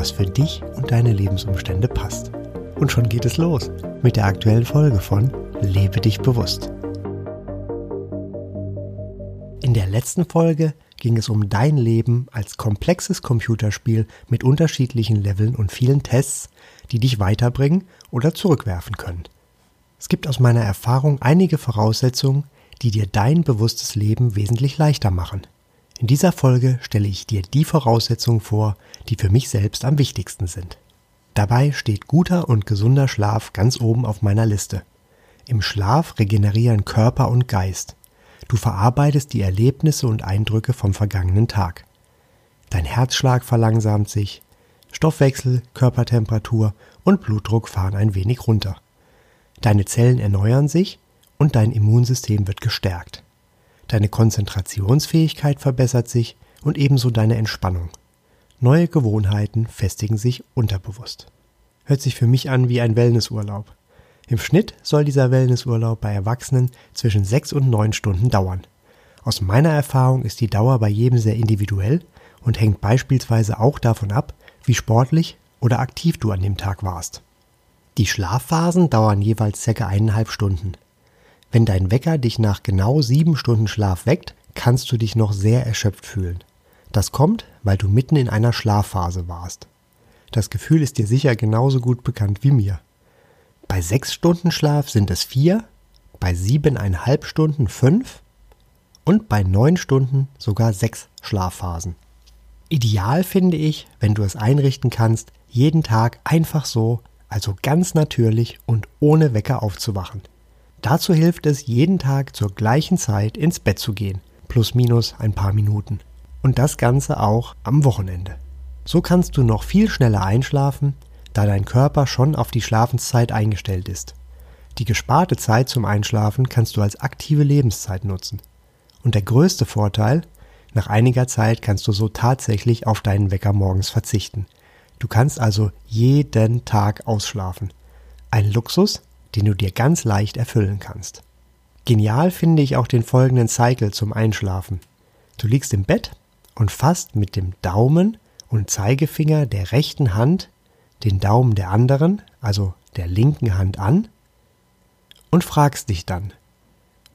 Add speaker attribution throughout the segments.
Speaker 1: was für dich und deine Lebensumstände passt. Und schon geht es los mit der aktuellen Folge von Lebe dich bewusst. In der letzten Folge ging es um dein Leben als komplexes Computerspiel mit unterschiedlichen Leveln und vielen Tests, die dich weiterbringen oder zurückwerfen können. Es gibt aus meiner Erfahrung einige Voraussetzungen, die dir dein bewusstes Leben wesentlich leichter machen. In dieser Folge stelle ich dir die Voraussetzungen vor, die für mich selbst am wichtigsten sind. Dabei steht guter und gesunder Schlaf ganz oben auf meiner Liste. Im Schlaf regenerieren Körper und Geist. Du verarbeitest die Erlebnisse und Eindrücke vom vergangenen Tag. Dein Herzschlag verlangsamt sich, Stoffwechsel, Körpertemperatur und Blutdruck fahren ein wenig runter. Deine Zellen erneuern sich und dein Immunsystem wird gestärkt. Deine Konzentrationsfähigkeit verbessert sich und ebenso deine Entspannung. Neue Gewohnheiten festigen sich unterbewusst. Hört sich für mich an wie ein Wellnessurlaub. Im Schnitt soll dieser Wellnessurlaub bei Erwachsenen zwischen sechs und neun Stunden dauern. Aus meiner Erfahrung ist die Dauer bei jedem sehr individuell und hängt beispielsweise auch davon ab, wie sportlich oder aktiv du an dem Tag warst. Die Schlafphasen dauern jeweils circa eineinhalb Stunden. Wenn dein Wecker dich nach genau sieben Stunden Schlaf weckt, kannst du dich noch sehr erschöpft fühlen. Das kommt, weil du mitten in einer Schlafphase warst. Das Gefühl ist dir sicher genauso gut bekannt wie mir. Bei sechs Stunden Schlaf sind es vier, bei siebeneinhalb Stunden fünf und bei neun Stunden sogar sechs Schlafphasen. Ideal finde ich, wenn du es einrichten kannst, jeden Tag einfach so, also ganz natürlich und ohne Wecker aufzuwachen. Dazu hilft es, jeden Tag zur gleichen Zeit ins Bett zu gehen, plus minus ein paar Minuten und das Ganze auch am Wochenende. So kannst du noch viel schneller einschlafen, da dein Körper schon auf die Schlafenszeit eingestellt ist. Die gesparte Zeit zum Einschlafen kannst du als aktive Lebenszeit nutzen. Und der größte Vorteil, nach einiger Zeit kannst du so tatsächlich auf deinen Wecker morgens verzichten. Du kannst also jeden Tag ausschlafen. Ein Luxus, den du dir ganz leicht erfüllen kannst. Genial finde ich auch den folgenden Cycle zum Einschlafen. Du liegst im Bett und fasst mit dem Daumen und Zeigefinger der rechten Hand den Daumen der anderen, also der linken Hand an und fragst dich dann,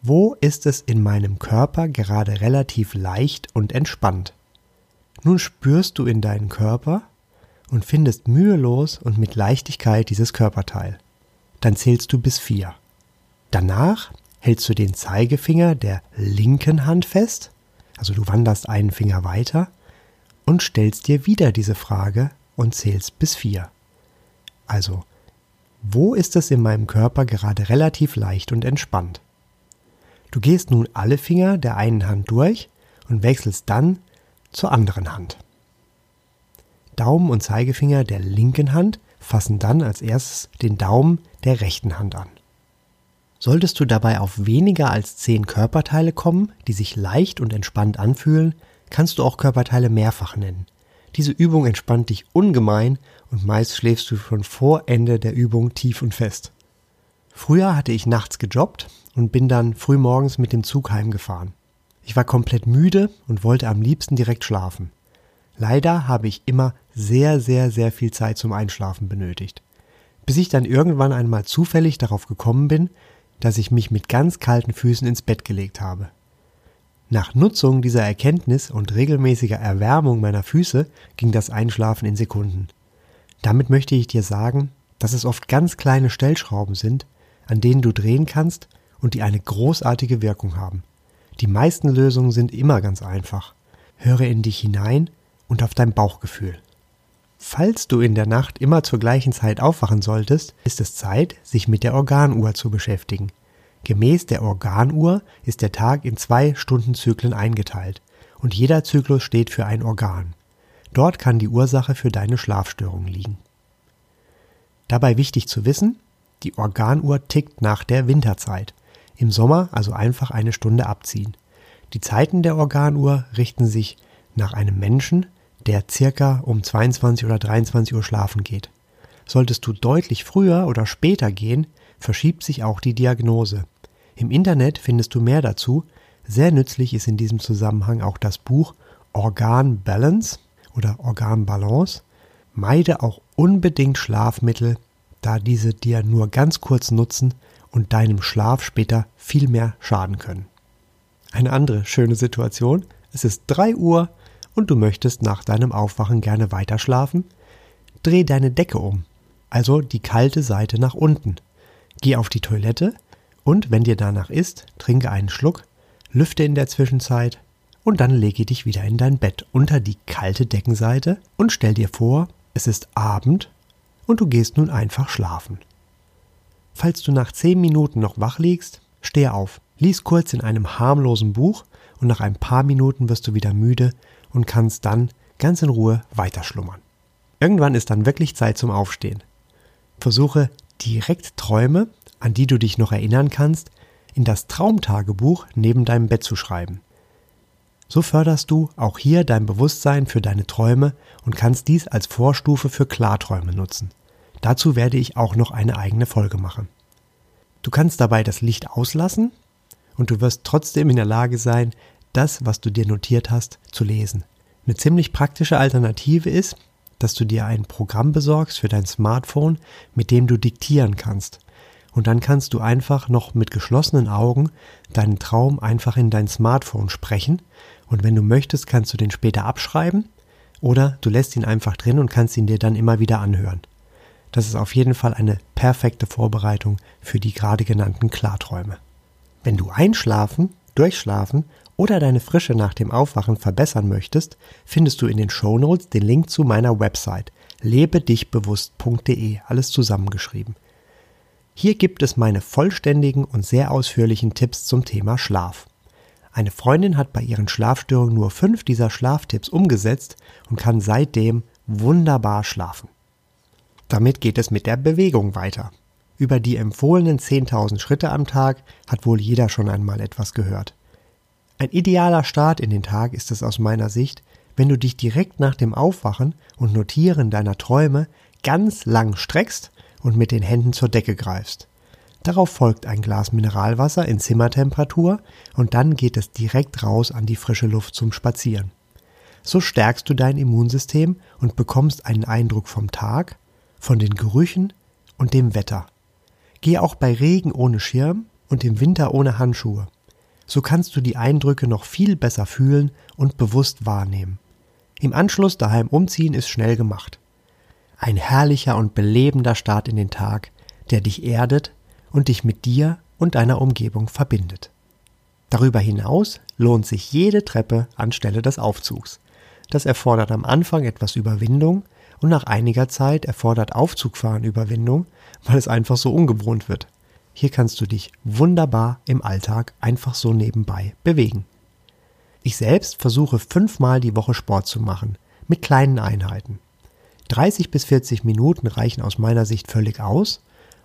Speaker 1: wo ist es in meinem Körper gerade relativ leicht und entspannt? Nun spürst du in deinen Körper und findest mühelos und mit Leichtigkeit dieses Körperteil. Dann zählst du bis vier. Danach hältst du den Zeigefinger der linken Hand fest also du wanderst einen Finger weiter und stellst dir wieder diese Frage und zählst bis vier. Also, wo ist es in meinem Körper gerade relativ leicht und entspannt? Du gehst nun alle Finger der einen Hand durch und wechselst dann zur anderen Hand. Daumen und Zeigefinger der linken Hand fassen dann als erstes den Daumen der rechten Hand an. Solltest du dabei auf weniger als zehn Körperteile kommen, die sich leicht und entspannt anfühlen, kannst du auch Körperteile mehrfach nennen. Diese Übung entspannt dich ungemein und meist schläfst du schon vor Ende der Übung tief und fest. Früher hatte ich nachts gejobbt und bin dann früh morgens mit dem Zug heimgefahren. Ich war komplett müde und wollte am liebsten direkt schlafen. Leider habe ich immer sehr, sehr, sehr viel Zeit zum Einschlafen benötigt. Bis ich dann irgendwann einmal zufällig darauf gekommen bin, dass ich mich mit ganz kalten Füßen ins Bett gelegt habe. Nach Nutzung dieser Erkenntnis und regelmäßiger Erwärmung meiner Füße ging das Einschlafen in Sekunden. Damit möchte ich dir sagen, dass es oft ganz kleine Stellschrauben sind, an denen du drehen kannst und die eine großartige Wirkung haben. Die meisten Lösungen sind immer ganz einfach. Höre in dich hinein und auf dein Bauchgefühl. Falls du in der Nacht immer zur gleichen Zeit aufwachen solltest, ist es Zeit, sich mit der Organuhr zu beschäftigen. Gemäß der Organuhr ist der Tag in zwei Stundenzyklen eingeteilt und jeder Zyklus steht für ein Organ. Dort kann die Ursache für deine Schlafstörung liegen. Dabei wichtig zu wissen, die Organuhr tickt nach der Winterzeit. Im Sommer also einfach eine Stunde abziehen. Die Zeiten der Organuhr richten sich nach einem Menschen, der circa um 22 oder 23 Uhr schlafen geht. Solltest du deutlich früher oder später gehen, verschiebt sich auch die Diagnose. Im Internet findest du mehr dazu. Sehr nützlich ist in diesem Zusammenhang auch das Buch Organ Balance oder Organ Balance. Meide auch unbedingt Schlafmittel, da diese dir nur ganz kurz nutzen und deinem Schlaf später viel mehr schaden können. Eine andere schöne Situation. Es ist 3 Uhr und du möchtest nach deinem Aufwachen gerne weiter schlafen. Dreh deine Decke um, also die kalte Seite nach unten. Geh auf die Toilette und, wenn dir danach ist, trinke einen Schluck, lüfte in der Zwischenzeit und dann lege dich wieder in dein Bett unter die kalte Deckenseite und stell dir vor, es ist Abend und du gehst nun einfach schlafen. Falls du nach zehn Minuten noch wach liegst, steh auf, lies kurz in einem harmlosen Buch und nach ein paar Minuten wirst du wieder müde und kannst dann ganz in Ruhe weiterschlummern. Irgendwann ist dann wirklich Zeit zum Aufstehen. Versuche direkt Träume, an die du dich noch erinnern kannst, in das Traumtagebuch neben deinem Bett zu schreiben. So förderst du auch hier dein Bewusstsein für deine Träume und kannst dies als Vorstufe für Klarträume nutzen. Dazu werde ich auch noch eine eigene Folge machen. Du kannst dabei das Licht auslassen und du wirst trotzdem in der Lage sein, das, was du dir notiert hast, zu lesen. Eine ziemlich praktische Alternative ist, dass du dir ein Programm besorgst für dein Smartphone, mit dem du diktieren kannst. Und dann kannst du einfach noch mit geschlossenen Augen deinen Traum einfach in dein Smartphone sprechen. Und wenn du möchtest, kannst du den später abschreiben oder du lässt ihn einfach drin und kannst ihn dir dann immer wieder anhören. Das ist auf jeden Fall eine perfekte Vorbereitung für die gerade genannten Klarträume. Wenn du einschlafen, durchschlafen oder deine Frische nach dem Aufwachen verbessern möchtest, findest du in den Shownotes den Link zu meiner Website lebedichbewusst.de, alles zusammengeschrieben. Hier gibt es meine vollständigen und sehr ausführlichen Tipps zum Thema Schlaf. Eine Freundin hat bei ihren Schlafstörungen nur fünf dieser Schlaftipps umgesetzt und kann seitdem wunderbar schlafen. Damit geht es mit der Bewegung weiter. Über die empfohlenen 10.000 Schritte am Tag hat wohl jeder schon einmal etwas gehört. Ein idealer Start in den Tag ist es aus meiner Sicht, wenn du dich direkt nach dem Aufwachen und Notieren deiner Träume ganz lang streckst und mit den Händen zur Decke greifst. Darauf folgt ein Glas Mineralwasser in Zimmertemperatur und dann geht es direkt raus an die frische Luft zum Spazieren. So stärkst du dein Immunsystem und bekommst einen Eindruck vom Tag, von den Gerüchen und dem Wetter. Geh auch bei Regen ohne Schirm und im Winter ohne Handschuhe. So kannst du die Eindrücke noch viel besser fühlen und bewusst wahrnehmen. Im Anschluss daheim umziehen ist schnell gemacht. Ein herrlicher und belebender Start in den Tag, der dich erdet und dich mit dir und deiner Umgebung verbindet. Darüber hinaus lohnt sich jede Treppe anstelle des Aufzugs. Das erfordert am Anfang etwas Überwindung und nach einiger Zeit erfordert Aufzugfahren Überwindung, weil es einfach so ungewohnt wird. Hier kannst du dich wunderbar im Alltag einfach so nebenbei bewegen. Ich selbst versuche fünfmal die Woche Sport zu machen, mit kleinen Einheiten. 30 bis 40 Minuten reichen aus meiner Sicht völlig aus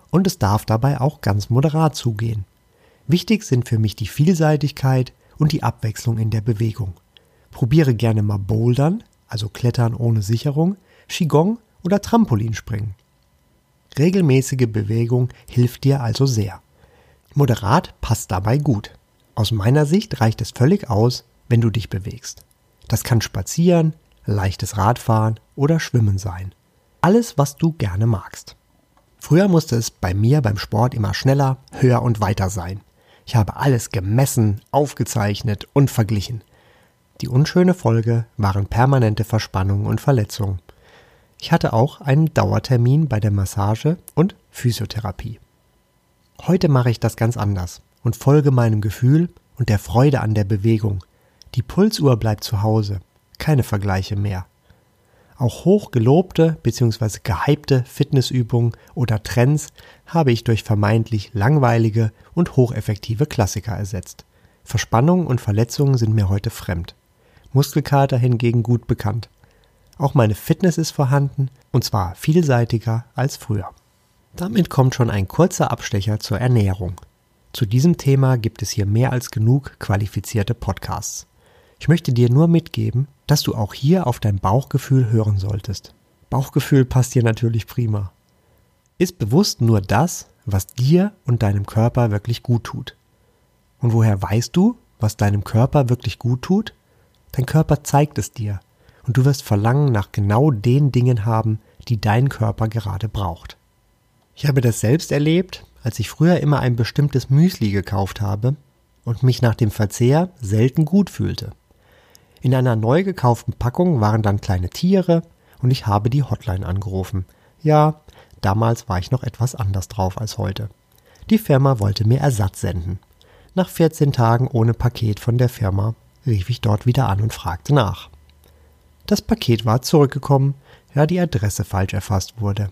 Speaker 1: und es darf dabei auch ganz moderat zugehen. Wichtig sind für mich die Vielseitigkeit und die Abwechslung in der Bewegung. Probiere gerne mal Bouldern, also Klettern ohne Sicherung, Qigong oder Trampolinspringen. Regelmäßige Bewegung hilft dir also sehr. Moderat passt dabei gut. Aus meiner Sicht reicht es völlig aus, wenn du dich bewegst. Das kann Spazieren, leichtes Radfahren oder Schwimmen sein. Alles, was du gerne magst. Früher musste es bei mir beim Sport immer schneller, höher und weiter sein. Ich habe alles gemessen, aufgezeichnet und verglichen. Die unschöne Folge waren permanente Verspannungen und Verletzungen. Ich hatte auch einen Dauertermin bei der Massage und Physiotherapie. Heute mache ich das ganz anders und folge meinem Gefühl und der Freude an der Bewegung. Die Pulsuhr bleibt zu Hause, keine Vergleiche mehr. Auch hochgelobte bzw. gehypte Fitnessübungen oder Trends habe ich durch vermeintlich langweilige und hocheffektive Klassiker ersetzt. Verspannungen und Verletzungen sind mir heute fremd. Muskelkater hingegen gut bekannt. Auch meine Fitness ist vorhanden und zwar vielseitiger als früher. Damit kommt schon ein kurzer Abstecher zur Ernährung. Zu diesem Thema gibt es hier mehr als genug qualifizierte Podcasts. Ich möchte dir nur mitgeben, dass du auch hier auf dein Bauchgefühl hören solltest. Bauchgefühl passt dir natürlich prima. Ist bewusst nur das, was dir und deinem Körper wirklich gut tut. Und woher weißt du, was deinem Körper wirklich gut tut? Dein Körper zeigt es dir und du wirst Verlangen nach genau den Dingen haben, die dein Körper gerade braucht. Ich habe das selbst erlebt, als ich früher immer ein bestimmtes Müsli gekauft habe und mich nach dem Verzehr selten gut fühlte. In einer neu gekauften Packung waren dann kleine Tiere und ich habe die Hotline angerufen. Ja, damals war ich noch etwas anders drauf als heute. Die Firma wollte mir Ersatz senden. Nach 14 Tagen ohne Paket von der Firma rief ich dort wieder an und fragte nach. Das Paket war zurückgekommen, da die Adresse falsch erfasst wurde.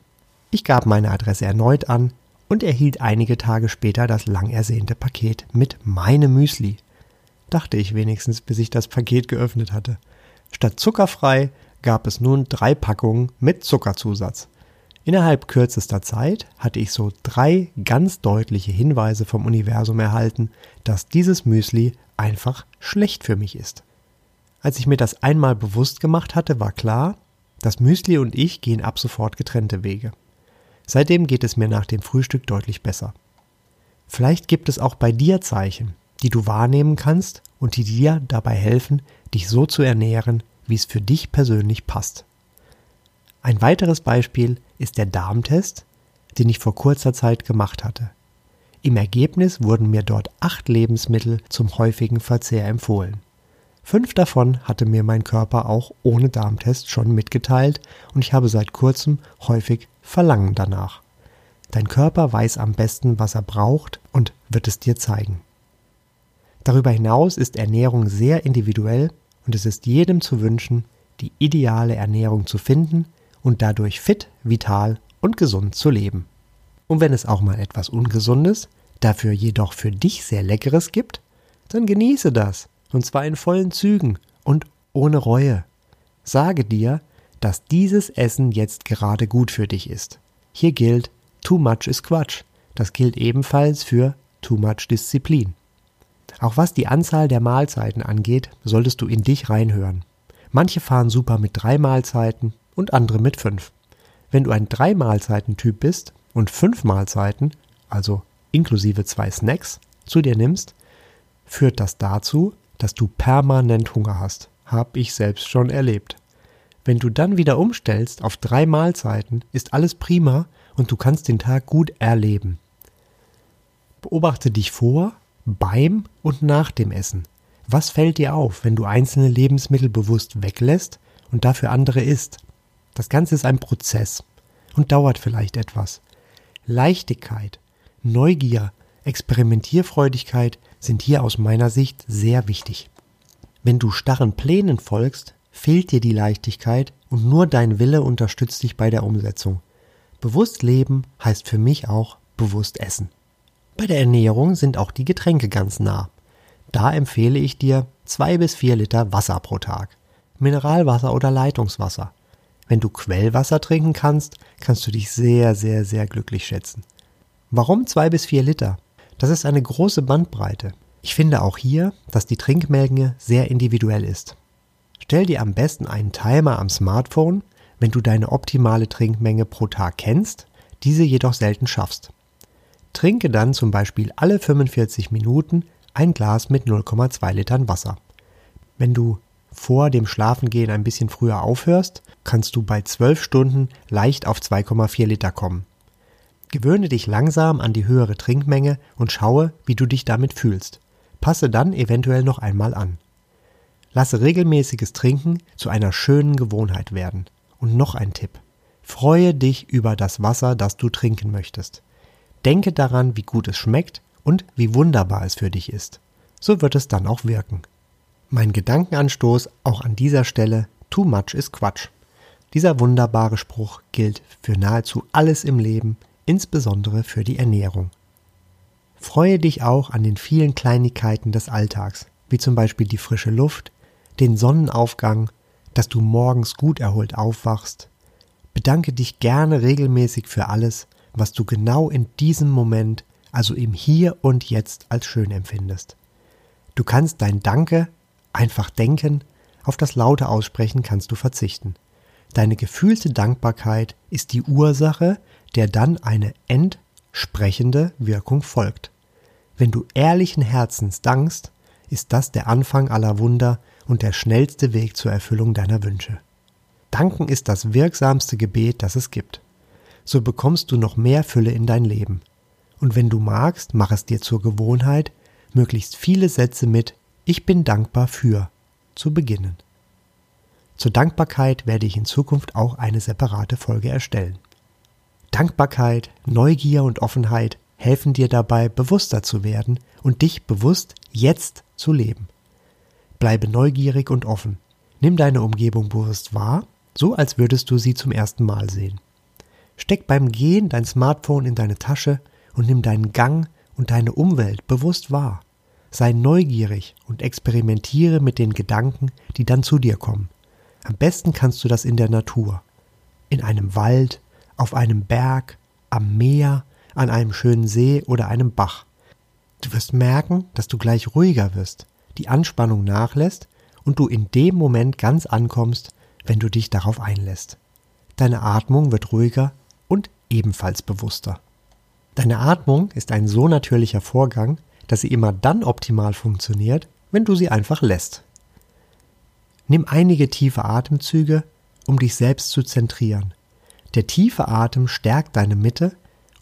Speaker 1: Ich gab meine Adresse erneut an und erhielt einige Tage später das lang ersehnte Paket mit meinem Müsli. Dachte ich wenigstens, bis ich das Paket geöffnet hatte. Statt zuckerfrei gab es nun drei Packungen mit Zuckerzusatz. Innerhalb kürzester Zeit hatte ich so drei ganz deutliche Hinweise vom Universum erhalten, dass dieses Müsli einfach schlecht für mich ist. Als ich mir das einmal bewusst gemacht hatte, war klar, das Müsli und ich gehen ab sofort getrennte Wege. Seitdem geht es mir nach dem Frühstück deutlich besser. Vielleicht gibt es auch bei dir Zeichen, die du wahrnehmen kannst und die dir dabei helfen, dich so zu ernähren, wie es für dich persönlich passt. Ein weiteres Beispiel ist der Darmtest, den ich vor kurzer Zeit gemacht hatte. Im Ergebnis wurden mir dort acht Lebensmittel zum häufigen Verzehr empfohlen. Fünf davon hatte mir mein Körper auch ohne Darmtest schon mitgeteilt und ich habe seit kurzem häufig Verlangen danach. Dein Körper weiß am besten, was er braucht und wird es dir zeigen. Darüber hinaus ist Ernährung sehr individuell und es ist jedem zu wünschen, die ideale Ernährung zu finden und dadurch fit, vital und gesund zu leben. Und wenn es auch mal etwas Ungesundes, dafür jedoch für dich sehr Leckeres gibt, dann genieße das und zwar in vollen Zügen und ohne Reue. Sage dir, dass dieses Essen jetzt gerade gut für dich ist. Hier gilt, too much is Quatsch. Das gilt ebenfalls für too much Disziplin. Auch was die Anzahl der Mahlzeiten angeht, solltest du in dich reinhören. Manche fahren super mit drei Mahlzeiten und andere mit fünf. Wenn du ein drei Mahlzeiten-Typ bist und fünf Mahlzeiten, also inklusive zwei Snacks, zu dir nimmst, führt das dazu, dass du permanent Hunger hast. Hab ich selbst schon erlebt. Wenn du dann wieder umstellst auf drei Mahlzeiten, ist alles prima und du kannst den Tag gut erleben. Beobachte dich vor, beim und nach dem Essen. Was fällt dir auf, wenn du einzelne Lebensmittel bewusst weglässt und dafür andere isst? Das Ganze ist ein Prozess und dauert vielleicht etwas. Leichtigkeit, Neugier, Experimentierfreudigkeit sind hier aus meiner Sicht sehr wichtig. Wenn du starren Plänen folgst, fehlt dir die Leichtigkeit und nur dein Wille unterstützt dich bei der Umsetzung. Bewusst leben heißt für mich auch bewusst essen. Bei der Ernährung sind auch die Getränke ganz nah. Da empfehle ich dir zwei bis vier Liter Wasser pro Tag. Mineralwasser oder Leitungswasser. Wenn du Quellwasser trinken kannst, kannst du dich sehr, sehr, sehr glücklich schätzen. Warum zwei bis vier Liter? Das ist eine große Bandbreite. Ich finde auch hier, dass die Trinkmenge sehr individuell ist. Stell dir am besten einen Timer am Smartphone, wenn du deine optimale Trinkmenge pro Tag kennst, diese jedoch selten schaffst. Trinke dann zum Beispiel alle 45 Minuten ein Glas mit 0,2 Litern Wasser. Wenn du vor dem Schlafengehen ein bisschen früher aufhörst, kannst du bei 12 Stunden leicht auf 2,4 Liter kommen. Gewöhne dich langsam an die höhere Trinkmenge und schaue, wie du dich damit fühlst. Passe dann eventuell noch einmal an. Lasse regelmäßiges Trinken zu einer schönen Gewohnheit werden. Und noch ein Tipp. Freue dich über das Wasser, das du trinken möchtest. Denke daran, wie gut es schmeckt und wie wunderbar es für dich ist. So wird es dann auch wirken. Mein Gedankenanstoß auch an dieser Stelle, too much is Quatsch. Dieser wunderbare Spruch gilt für nahezu alles im Leben, insbesondere für die Ernährung. Freue dich auch an den vielen Kleinigkeiten des Alltags, wie zum Beispiel die frische Luft, den Sonnenaufgang, dass du morgens gut erholt aufwachst. Bedanke dich gerne regelmäßig für alles, was du genau in diesem Moment, also im Hier und Jetzt als schön empfindest. Du kannst dein Danke einfach denken, auf das laute Aussprechen kannst du verzichten. Deine gefühlte Dankbarkeit ist die Ursache, der dann eine entsprechende Wirkung folgt. Wenn du ehrlichen Herzens dankst, ist das der Anfang aller Wunder und der schnellste Weg zur Erfüllung deiner Wünsche. Danken ist das wirksamste Gebet, das es gibt. So bekommst du noch mehr Fülle in dein Leben. Und wenn du magst, mach es dir zur Gewohnheit, möglichst viele Sätze mit Ich bin dankbar für zu beginnen. Zur Dankbarkeit werde ich in Zukunft auch eine separate Folge erstellen. Dankbarkeit, Neugier und Offenheit helfen dir dabei, bewusster zu werden und dich bewusst jetzt zu leben. Bleibe neugierig und offen. Nimm deine Umgebung bewusst wahr, so als würdest du sie zum ersten Mal sehen. Steck beim Gehen dein Smartphone in deine Tasche und nimm deinen Gang und deine Umwelt bewusst wahr. Sei neugierig und experimentiere mit den Gedanken, die dann zu dir kommen. Am besten kannst du das in der Natur. In einem Wald, auf einem Berg, am Meer, an einem schönen See oder einem Bach. Du wirst merken, dass du gleich ruhiger wirst, die Anspannung nachlässt und du in dem Moment ganz ankommst, wenn du dich darauf einlässt. Deine Atmung wird ruhiger und ebenfalls bewusster. Deine Atmung ist ein so natürlicher Vorgang, dass sie immer dann optimal funktioniert, wenn du sie einfach lässt. Nimm einige tiefe Atemzüge, um dich selbst zu zentrieren. Der tiefe Atem stärkt deine Mitte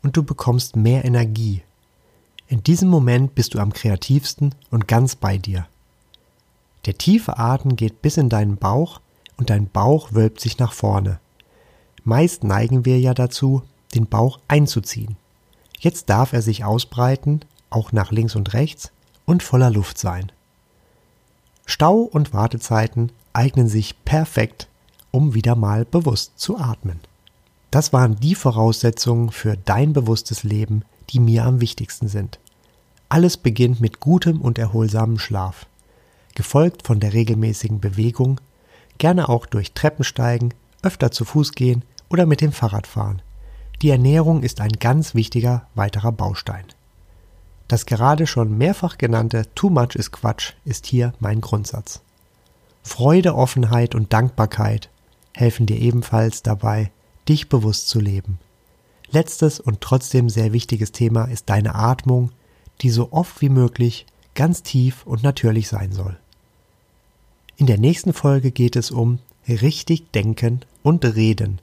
Speaker 1: und du bekommst mehr Energie, in diesem Moment bist du am kreativsten und ganz bei dir. Der tiefe Atem geht bis in deinen Bauch und dein Bauch wölbt sich nach vorne. Meist neigen wir ja dazu, den Bauch einzuziehen. Jetzt darf er sich ausbreiten, auch nach links und rechts, und voller Luft sein. Stau und Wartezeiten eignen sich perfekt, um wieder mal bewusst zu atmen. Das waren die Voraussetzungen für dein bewusstes Leben, die mir am wichtigsten sind. Alles beginnt mit gutem und erholsamem Schlaf, gefolgt von der regelmäßigen Bewegung, gerne auch durch Treppensteigen, öfter zu Fuß gehen oder mit dem Fahrrad fahren. Die Ernährung ist ein ganz wichtiger weiterer Baustein. Das gerade schon mehrfach genannte Too much is Quatsch ist hier mein Grundsatz. Freude, Offenheit und Dankbarkeit helfen dir ebenfalls dabei, dich bewusst zu leben. Letztes und trotzdem sehr wichtiges Thema ist deine Atmung, die so oft wie möglich ganz tief und natürlich sein soll. In der nächsten Folge geht es um richtig denken und reden.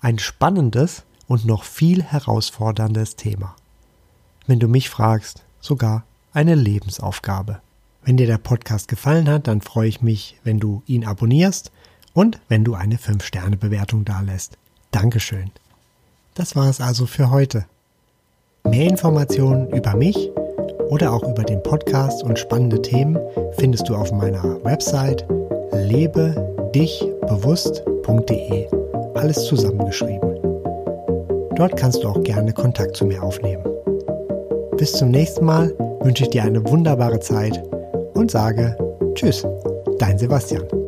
Speaker 1: Ein spannendes und noch viel herausforderndes Thema. Wenn du mich fragst, sogar eine Lebensaufgabe. Wenn dir der Podcast gefallen hat, dann freue ich mich, wenn du ihn abonnierst und wenn du eine 5-Sterne-Bewertung dalässt. Dankeschön. Das war es also für heute. Mehr Informationen über mich oder auch über den Podcast und spannende Themen findest du auf meiner Website lebedichbewusst.de. Alles zusammengeschrieben. Dort kannst du auch gerne Kontakt zu mir aufnehmen. Bis zum nächsten Mal wünsche ich dir eine wunderbare Zeit und sage Tschüss, dein Sebastian.